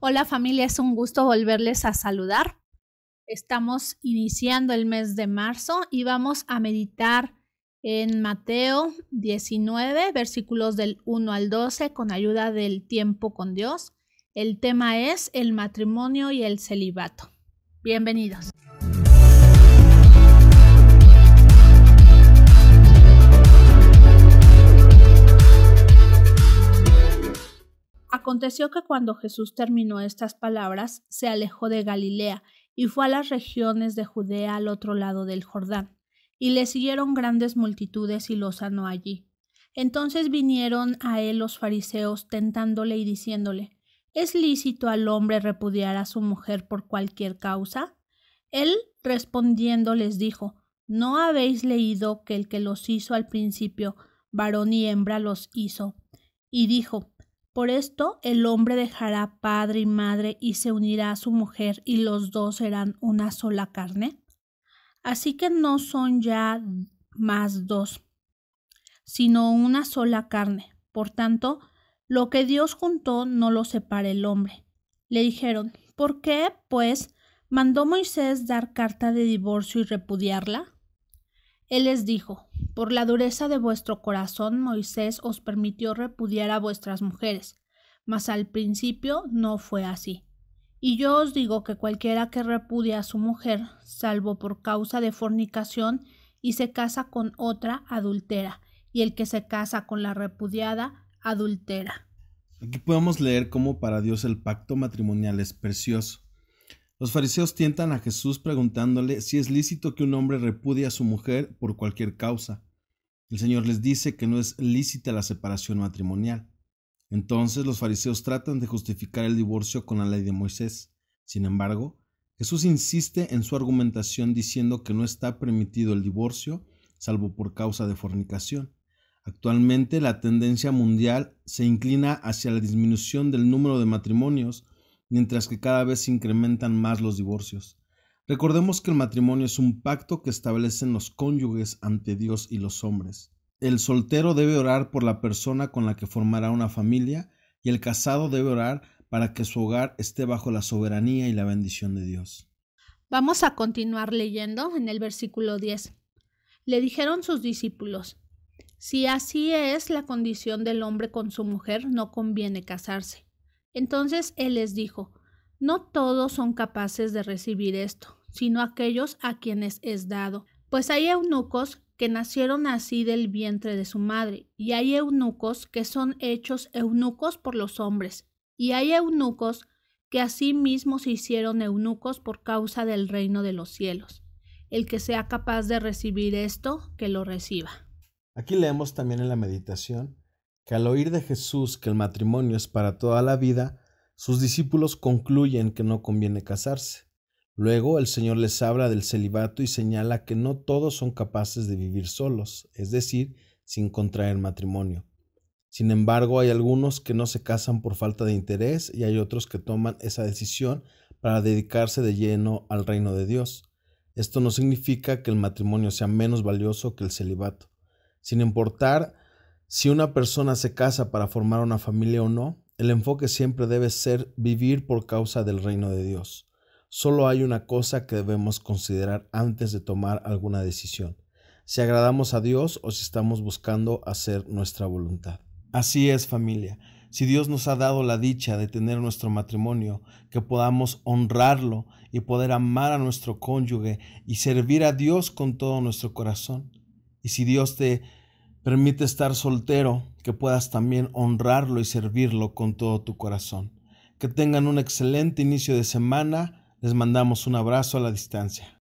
Hola familia, es un gusto volverles a saludar. Estamos iniciando el mes de marzo y vamos a meditar en Mateo 19, versículos del 1 al 12 con ayuda del tiempo con Dios. El tema es el matrimonio y el celibato. Bienvenidos. Aconteció que cuando Jesús terminó estas palabras, se alejó de Galilea y fue a las regiones de Judea al otro lado del Jordán, y le siguieron grandes multitudes y lo sanó allí. Entonces vinieron a él los fariseos tentándole y diciéndole ¿Es lícito al hombre repudiar a su mujer por cualquier causa? Él respondiendo les dijo ¿No habéis leído que el que los hizo al principio, varón y hembra los hizo? Y dijo por esto el hombre dejará padre y madre y se unirá a su mujer y los dos serán una sola carne. Así que no son ya más dos, sino una sola carne. Por tanto, lo que Dios juntó no lo separa el hombre. Le dijeron, ¿por qué, pues, mandó Moisés dar carta de divorcio y repudiarla? Él les dijo, por la dureza de vuestro corazón Moisés os permitió repudiar a vuestras mujeres, mas al principio no fue así. Y yo os digo que cualquiera que repudia a su mujer, salvo por causa de fornicación, y se casa con otra, adultera, y el que se casa con la repudiada, adultera. Aquí podemos leer cómo para Dios el pacto matrimonial es precioso. Los fariseos tientan a Jesús preguntándole si es lícito que un hombre repudie a su mujer por cualquier causa. El Señor les dice que no es lícita la separación matrimonial. Entonces los fariseos tratan de justificar el divorcio con la ley de Moisés. Sin embargo, Jesús insiste en su argumentación diciendo que no está permitido el divorcio salvo por causa de fornicación. Actualmente la tendencia mundial se inclina hacia la disminución del número de matrimonios, mientras que cada vez se incrementan más los divorcios. Recordemos que el matrimonio es un pacto que establecen los cónyuges ante Dios y los hombres. El soltero debe orar por la persona con la que formará una familia y el casado debe orar para que su hogar esté bajo la soberanía y la bendición de Dios. Vamos a continuar leyendo en el versículo 10. Le dijeron sus discípulos, si así es la condición del hombre con su mujer, no conviene casarse. Entonces él les dijo, no todos son capaces de recibir esto, sino aquellos a quienes es dado. Pues hay eunucos que nacieron así del vientre de su madre, y hay eunucos que son hechos eunucos por los hombres, y hay eunucos que así mismo se hicieron eunucos por causa del reino de los cielos. El que sea capaz de recibir esto, que lo reciba. Aquí leemos también en la meditación que al oír de Jesús que el matrimonio es para toda la vida, sus discípulos concluyen que no conviene casarse. Luego el Señor les habla del celibato y señala que no todos son capaces de vivir solos, es decir, sin contraer matrimonio. Sin embargo, hay algunos que no se casan por falta de interés y hay otros que toman esa decisión para dedicarse de lleno al reino de Dios. Esto no significa que el matrimonio sea menos valioso que el celibato. Sin importar si una persona se casa para formar una familia o no, el enfoque siempre debe ser vivir por causa del reino de Dios. Solo hay una cosa que debemos considerar antes de tomar alguna decisión, si agradamos a Dios o si estamos buscando hacer nuestra voluntad. Así es familia, si Dios nos ha dado la dicha de tener nuestro matrimonio, que podamos honrarlo y poder amar a nuestro cónyuge y servir a Dios con todo nuestro corazón. Y si Dios te permite estar soltero, que puedas también honrarlo y servirlo con todo tu corazón. Que tengan un excelente inicio de semana les mandamos un abrazo a la distancia.